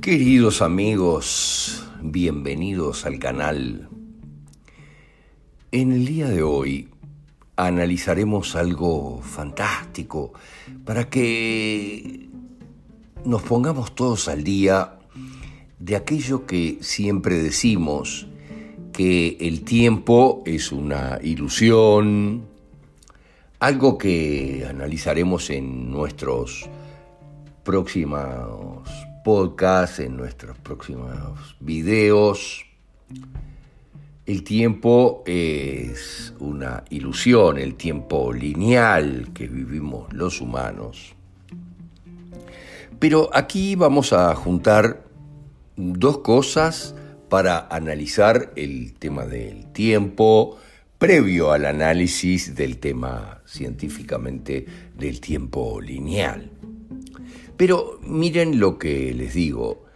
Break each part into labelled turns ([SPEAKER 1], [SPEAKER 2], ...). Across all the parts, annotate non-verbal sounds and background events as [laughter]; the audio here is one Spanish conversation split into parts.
[SPEAKER 1] Queridos amigos, bienvenidos al canal. En el día de hoy analizaremos algo fantástico para que nos pongamos todos al día de aquello que siempre decimos, que el tiempo es una ilusión, algo que analizaremos en nuestros próximos podcast, en nuestros próximos videos. El tiempo es una ilusión, el tiempo lineal que vivimos los humanos. Pero aquí vamos a juntar dos cosas para analizar el tema del tiempo previo al análisis del tema científicamente del tiempo lineal. Pero miren lo que les digo.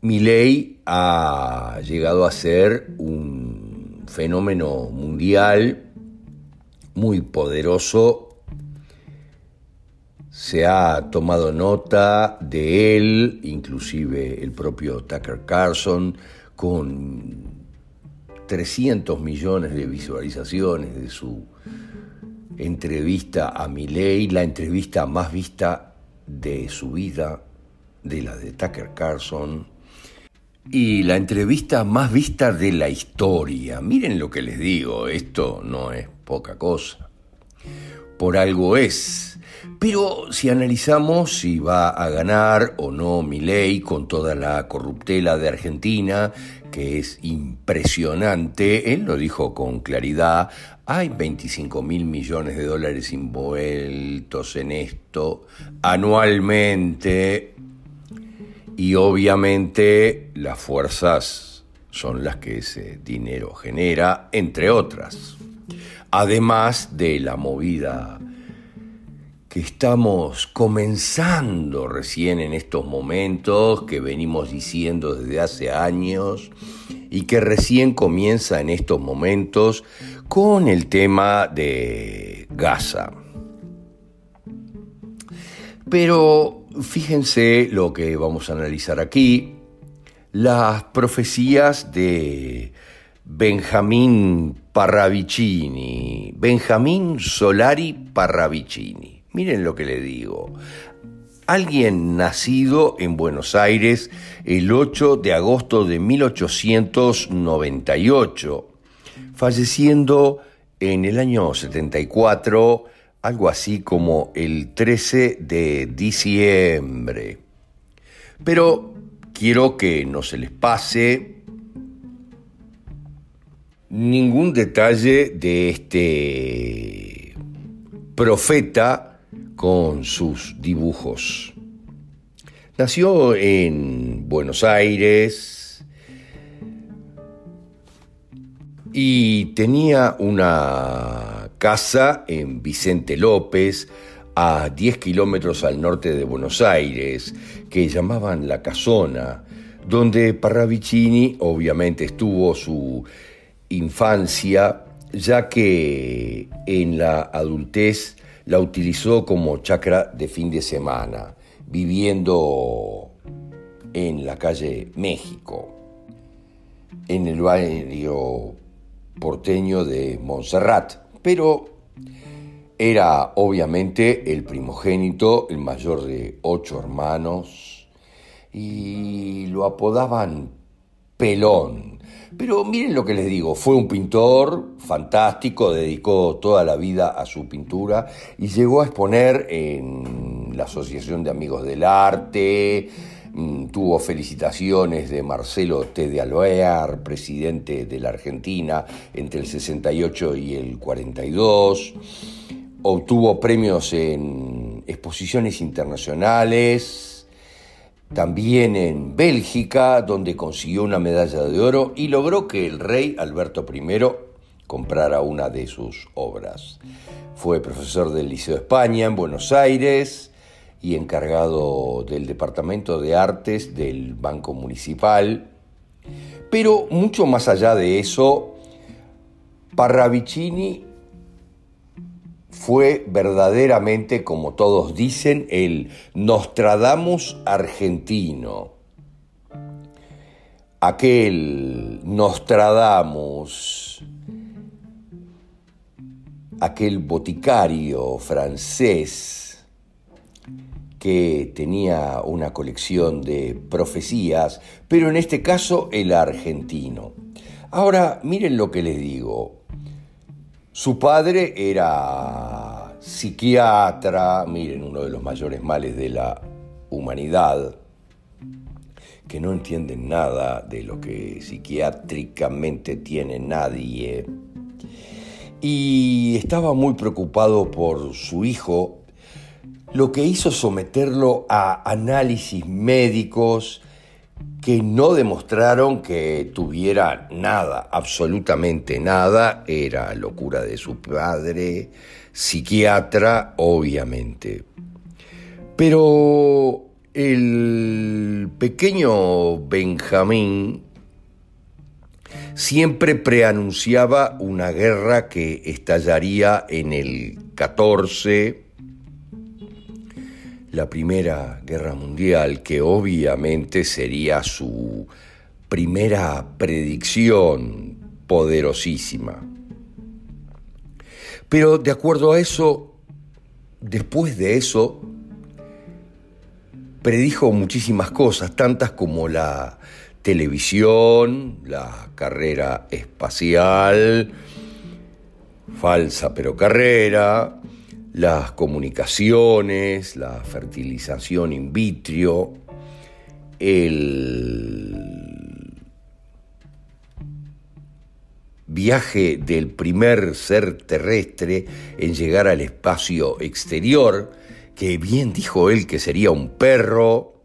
[SPEAKER 1] Mi ley ha llegado a ser un fenómeno mundial muy poderoso. Se ha tomado nota de él, inclusive el propio Tucker Carlson, con 300 millones de visualizaciones de su entrevista a Milley, la entrevista más vista de su vida, de la de Tucker Carlson, y la entrevista más vista de la historia. Miren lo que les digo, esto no es poca cosa. Por algo es. Pero si analizamos si va a ganar o no ley con toda la corruptela de Argentina, que es impresionante, él lo dijo con claridad, hay 25 mil millones de dólares envueltos en esto anualmente y obviamente las fuerzas son las que ese dinero genera, entre otras. Además de la movida que estamos comenzando recién en estos momentos, que venimos diciendo desde hace años y que recién comienza en estos momentos con el tema de Gaza. Pero fíjense lo que vamos a analizar aquí, las profecías de Benjamín Parravicini, Benjamín Solari Parravicini. Miren lo que le digo. Alguien nacido en Buenos Aires el 8 de agosto de 1898 falleciendo en el año 74, algo así como el 13 de diciembre. Pero quiero que no se les pase ningún detalle de este profeta con sus dibujos. Nació en Buenos Aires, y tenía una casa en Vicente López, a 10 kilómetros al norte de Buenos Aires, que llamaban La Casona, donde Parravicini obviamente estuvo su infancia, ya que en la adultez la utilizó como chacra de fin de semana, viviendo en la calle México, en el barrio porteño de Montserrat, pero era obviamente el primogénito, el mayor de ocho hermanos, y lo apodaban Pelón. Pero miren lo que les digo, fue un pintor fantástico, dedicó toda la vida a su pintura y llegó a exponer en la Asociación de Amigos del Arte, tuvo felicitaciones de Marcelo T. de Alvear, presidente de la Argentina entre el 68 y el 42. Obtuvo premios en exposiciones internacionales, también en Bélgica, donde consiguió una medalla de oro y logró que el rey Alberto I comprara una de sus obras. Fue profesor del Liceo de España en Buenos Aires y encargado del Departamento de Artes del Banco Municipal. Pero mucho más allá de eso, Parravicini fue verdaderamente, como todos dicen, el Nostradamus argentino. Aquel Nostradamus, aquel boticario francés que tenía una colección de profecías, pero en este caso el argentino. Ahora, miren lo que les digo. Su padre era psiquiatra, miren, uno de los mayores males de la humanidad, que no entienden nada de lo que psiquiátricamente tiene nadie. Y estaba muy preocupado por su hijo, lo que hizo someterlo a análisis médicos que no demostraron que tuviera nada, absolutamente nada, era locura de su padre, psiquiatra, obviamente. Pero el pequeño Benjamín siempre preanunciaba una guerra que estallaría en el 14 la Primera Guerra Mundial, que obviamente sería su primera predicción poderosísima. Pero de acuerdo a eso, después de eso, predijo muchísimas cosas, tantas como la televisión, la carrera espacial, falsa pero carrera, las comunicaciones, la fertilización in vitro, el viaje del primer ser terrestre en llegar al espacio exterior, que bien dijo él que sería un perro,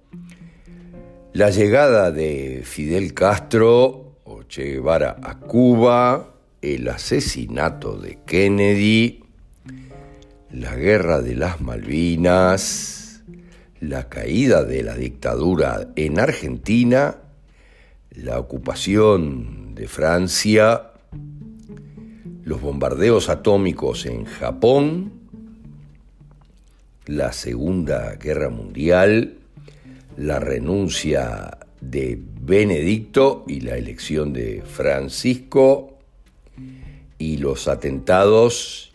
[SPEAKER 1] la llegada de Fidel Castro o Che Guevara a Cuba, el asesinato de Kennedy, la guerra de las Malvinas, la caída de la dictadura en Argentina, la ocupación de Francia, los bombardeos atómicos en Japón, la Segunda Guerra Mundial, la renuncia de Benedicto y la elección de Francisco y los atentados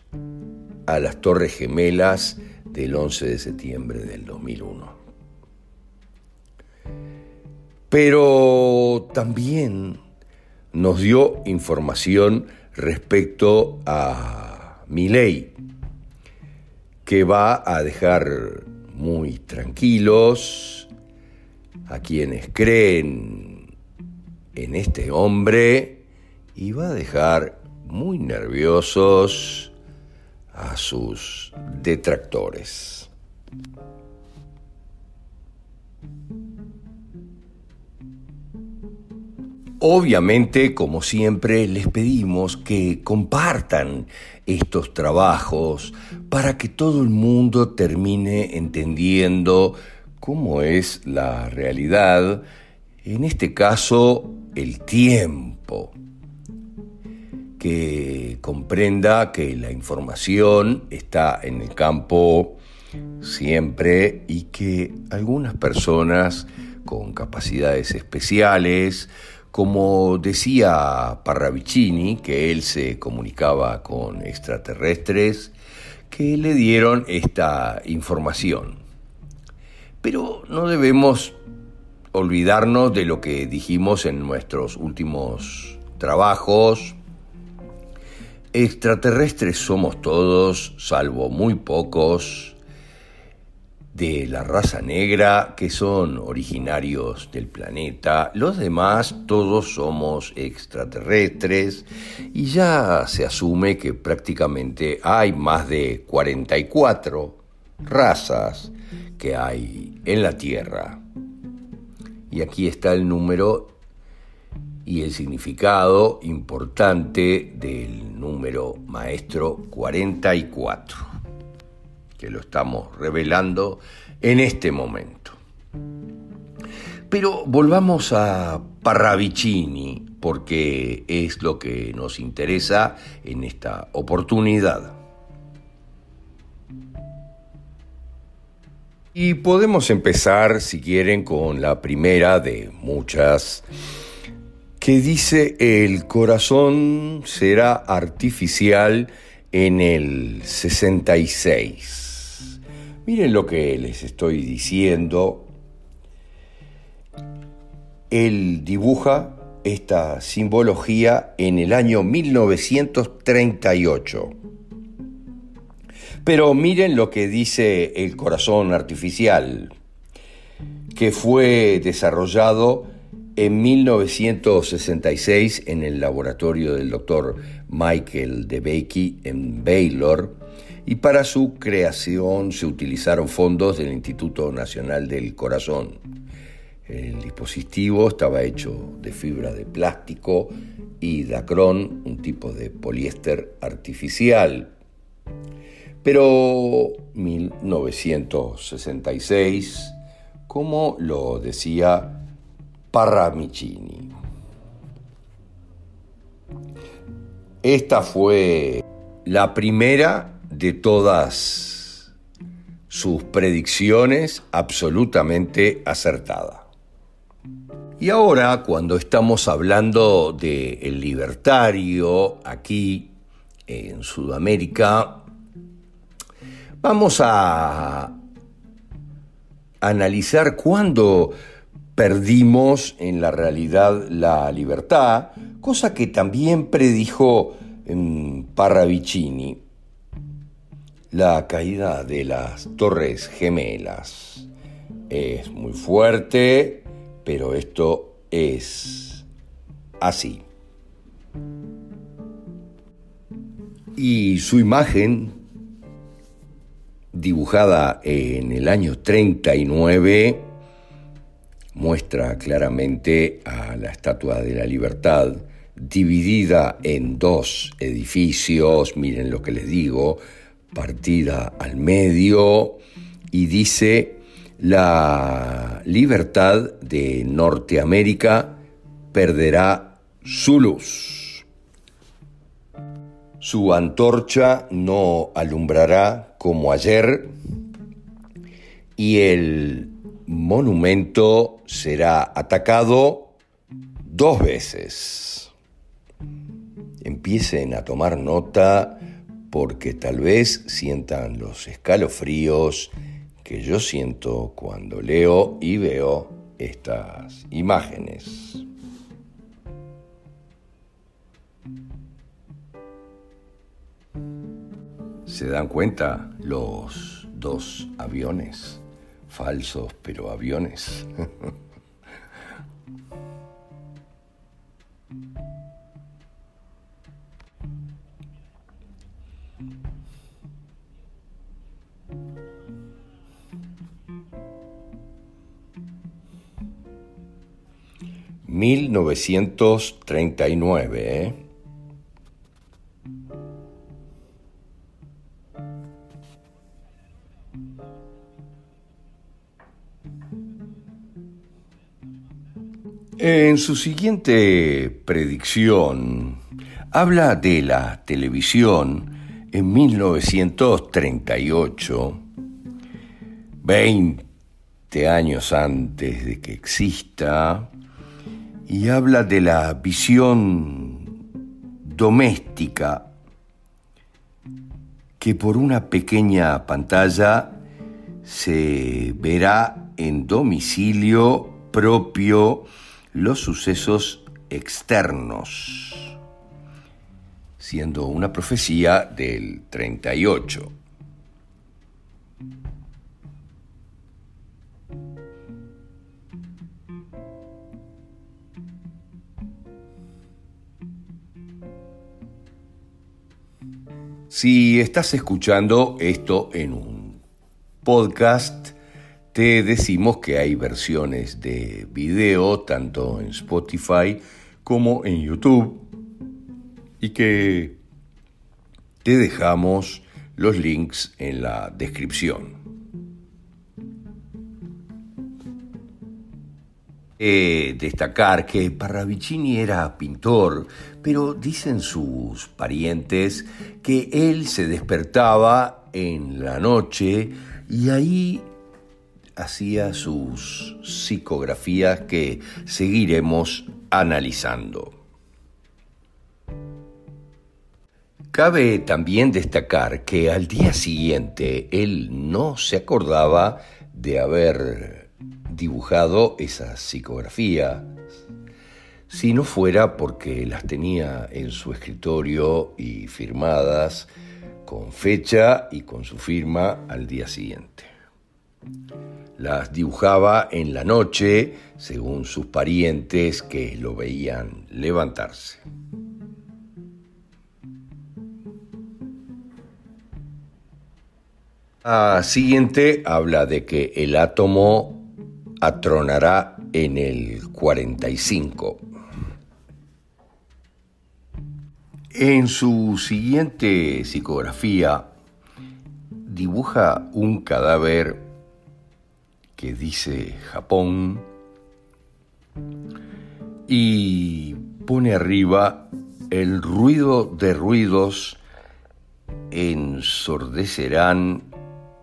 [SPEAKER 1] a las Torres Gemelas del 11 de septiembre del 2001. Pero también nos dio información respecto a ley, que va a dejar muy tranquilos a quienes creen en este hombre y va a dejar muy nerviosos a sus detractores. Obviamente, como siempre, les pedimos que compartan estos trabajos para que todo el mundo termine entendiendo cómo es la realidad, en este caso, el tiempo que comprenda que la información está en el campo siempre y que algunas personas con capacidades especiales, como decía Parravicini, que él se comunicaba con extraterrestres, que le dieron esta información. Pero no debemos olvidarnos de lo que dijimos en nuestros últimos trabajos, Extraterrestres somos todos, salvo muy pocos, de la raza negra que son originarios del planeta. Los demás todos somos extraterrestres y ya se asume que prácticamente hay más de 44 razas que hay en la Tierra. Y aquí está el número y el significado importante del número maestro 44, que lo estamos revelando en este momento. Pero volvamos a Parravicini, porque es lo que nos interesa en esta oportunidad. Y podemos empezar, si quieren, con la primera de muchas que dice el corazón será artificial en el 66. Miren lo que les estoy diciendo. Él dibuja esta simbología en el año 1938. Pero miren lo que dice el corazón artificial, que fue desarrollado en 1966, en el laboratorio del doctor Michael DeBakey en Baylor, y para su creación se utilizaron fondos del Instituto Nacional del Corazón. El dispositivo estaba hecho de fibra de plástico y dacrón, un tipo de poliéster artificial. Pero 1966, como lo decía Parramicini. Esta fue la primera de todas sus predicciones absolutamente acertada. Y ahora, cuando estamos hablando de el libertario aquí en Sudamérica, vamos a analizar cuándo perdimos en la realidad la libertad, cosa que también predijo Parravicini, la caída de las torres gemelas. Es muy fuerte, pero esto es así. Y su imagen, dibujada en el año 39, muestra claramente a la Estatua de la Libertad dividida en dos edificios, miren lo que les digo, partida al medio y dice la libertad de Norteamérica perderá su luz. Su antorcha no alumbrará como ayer y el monumento será atacado dos veces. Empiecen a tomar nota porque tal vez sientan los escalofríos que yo siento cuando leo y veo estas imágenes. ¿Se dan cuenta los dos aviones? Falsos, pero aviones. [laughs] Mil novecientos treinta y nueve, ¿eh? En su siguiente predicción, habla de la televisión en 1938, 20 años antes de que exista, y habla de la visión doméstica que por una pequeña pantalla se verá en domicilio propio los sucesos externos, siendo una profecía del 38. Si estás escuchando esto en un podcast, te decimos que hay versiones de video tanto en Spotify como en YouTube y que te dejamos los links en la descripción. Destacar que Parravicini era pintor, pero dicen sus parientes que él se despertaba en la noche y ahí hacía sus psicografías que seguiremos analizando. Cabe también destacar que al día siguiente él no se acordaba de haber dibujado esas psicografías, si no fuera porque las tenía en su escritorio y firmadas con fecha y con su firma al día siguiente. Las dibujaba en la noche, según sus parientes que lo veían levantarse. La siguiente habla de que el átomo atronará en el 45. En su siguiente psicografía dibuja un cadáver dice Japón y pone arriba el ruido de ruidos ensordecerán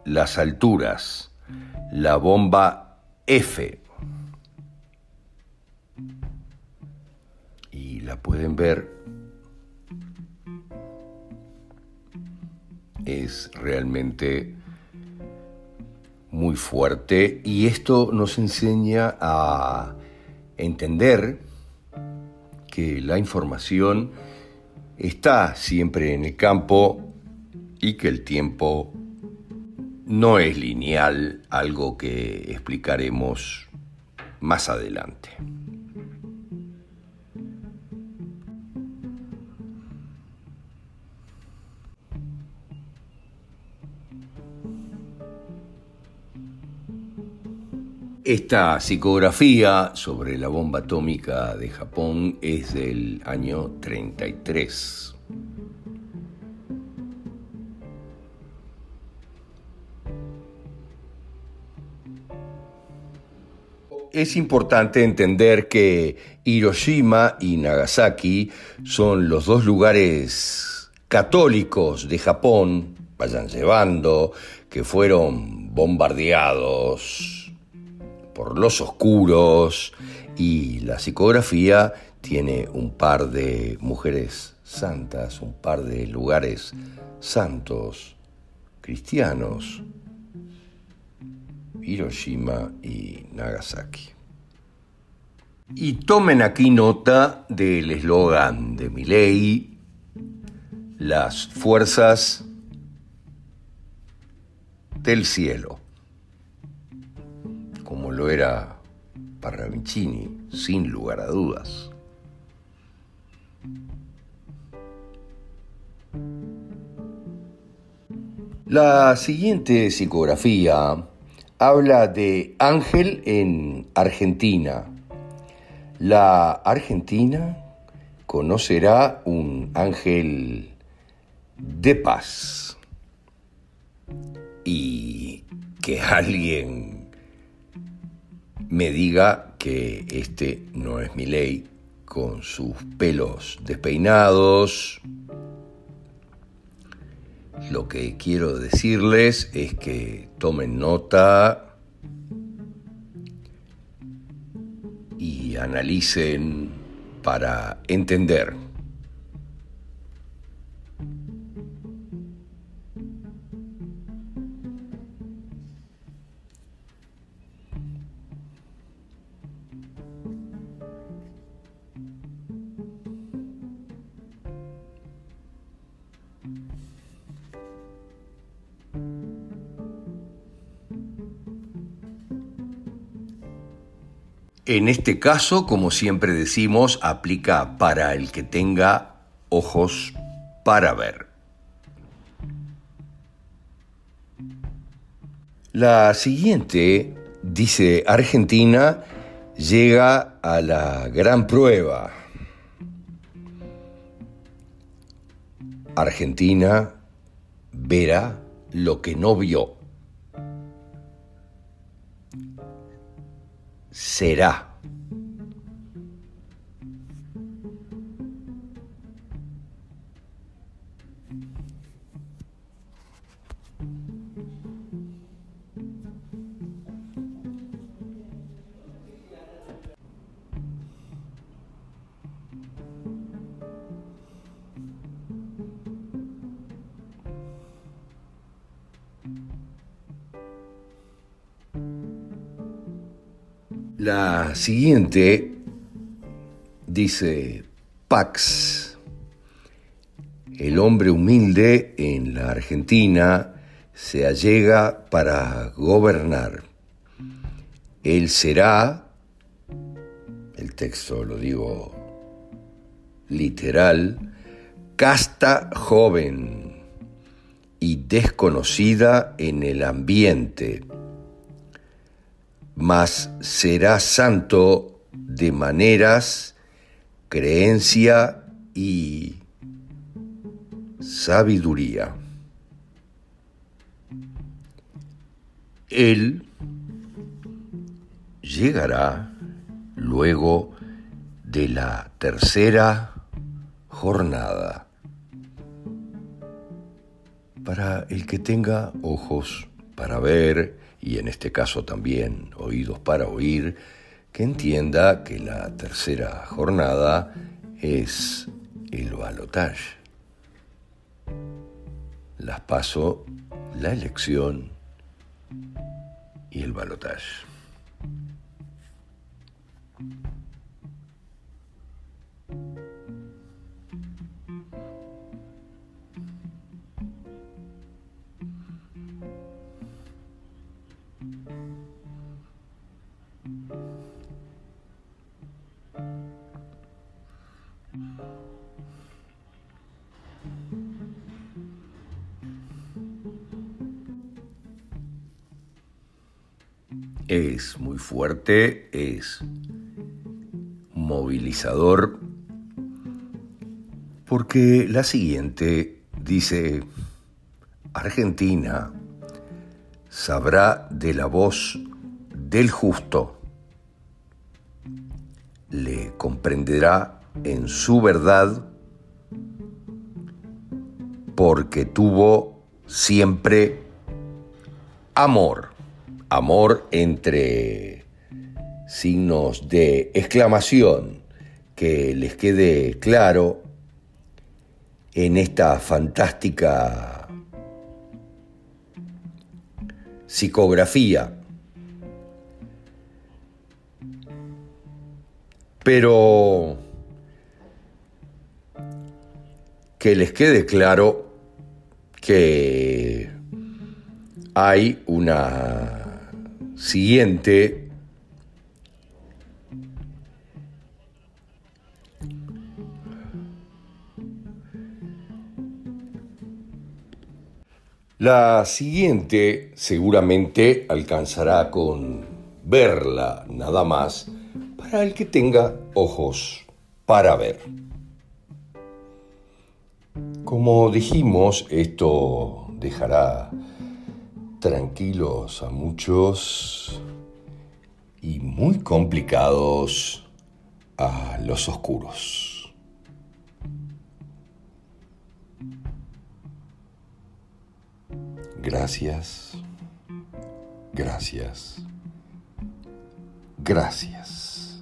[SPEAKER 1] las alturas, la bomba F. Y la pueden ver. Es realmente muy fuerte y esto nos enseña a entender que la información está siempre en el campo y que el tiempo no es lineal, algo que explicaremos más adelante. Esta psicografía sobre la bomba atómica de Japón es del año 33. Es importante entender que Hiroshima y Nagasaki son los dos lugares católicos de Japón, vayan llevando, que fueron bombardeados por los oscuros y la psicografía tiene un par de mujeres santas, un par de lugares santos cristianos, Hiroshima y Nagasaki. Y tomen aquí nota del eslogan de mi ley, las fuerzas del cielo lo era Parravicini, sin lugar a dudas. La siguiente psicografía habla de Ángel en Argentina. La Argentina conocerá un ángel de paz y que alguien me diga que este no es mi ley, con sus pelos despeinados. Lo que quiero decirles es que tomen nota y analicen para entender. En este caso, como siempre decimos, aplica para el que tenga ojos para ver. La siguiente dice, Argentina llega a la gran prueba. Argentina verá lo que no vio. Será. La siguiente dice Pax, el hombre humilde en la Argentina se allega para gobernar. Él será, el texto lo digo literal, casta joven y desconocida en el ambiente mas será santo de maneras, creencia y sabiduría. Él llegará luego de la tercera jornada. Para el que tenga ojos para ver, y en este caso también oídos para oír, que entienda que la tercera jornada es el balotage. Las paso, la elección y el balotage. Es muy fuerte, es movilizador, porque la siguiente dice, Argentina sabrá de la voz del justo, le comprenderá en su verdad, porque tuvo siempre amor amor entre signos de exclamación, que les quede claro en esta fantástica psicografía. Pero que les quede claro que hay una siguiente La siguiente seguramente alcanzará con verla nada más para el que tenga ojos para ver. Como dijimos, esto dejará tranquilos a muchos y muy complicados a los oscuros. Gracias, gracias, gracias.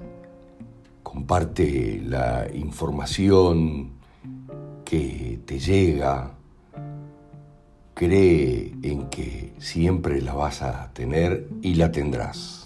[SPEAKER 1] Comparte la información que te llega cree en que siempre la vas a tener y la tendrás.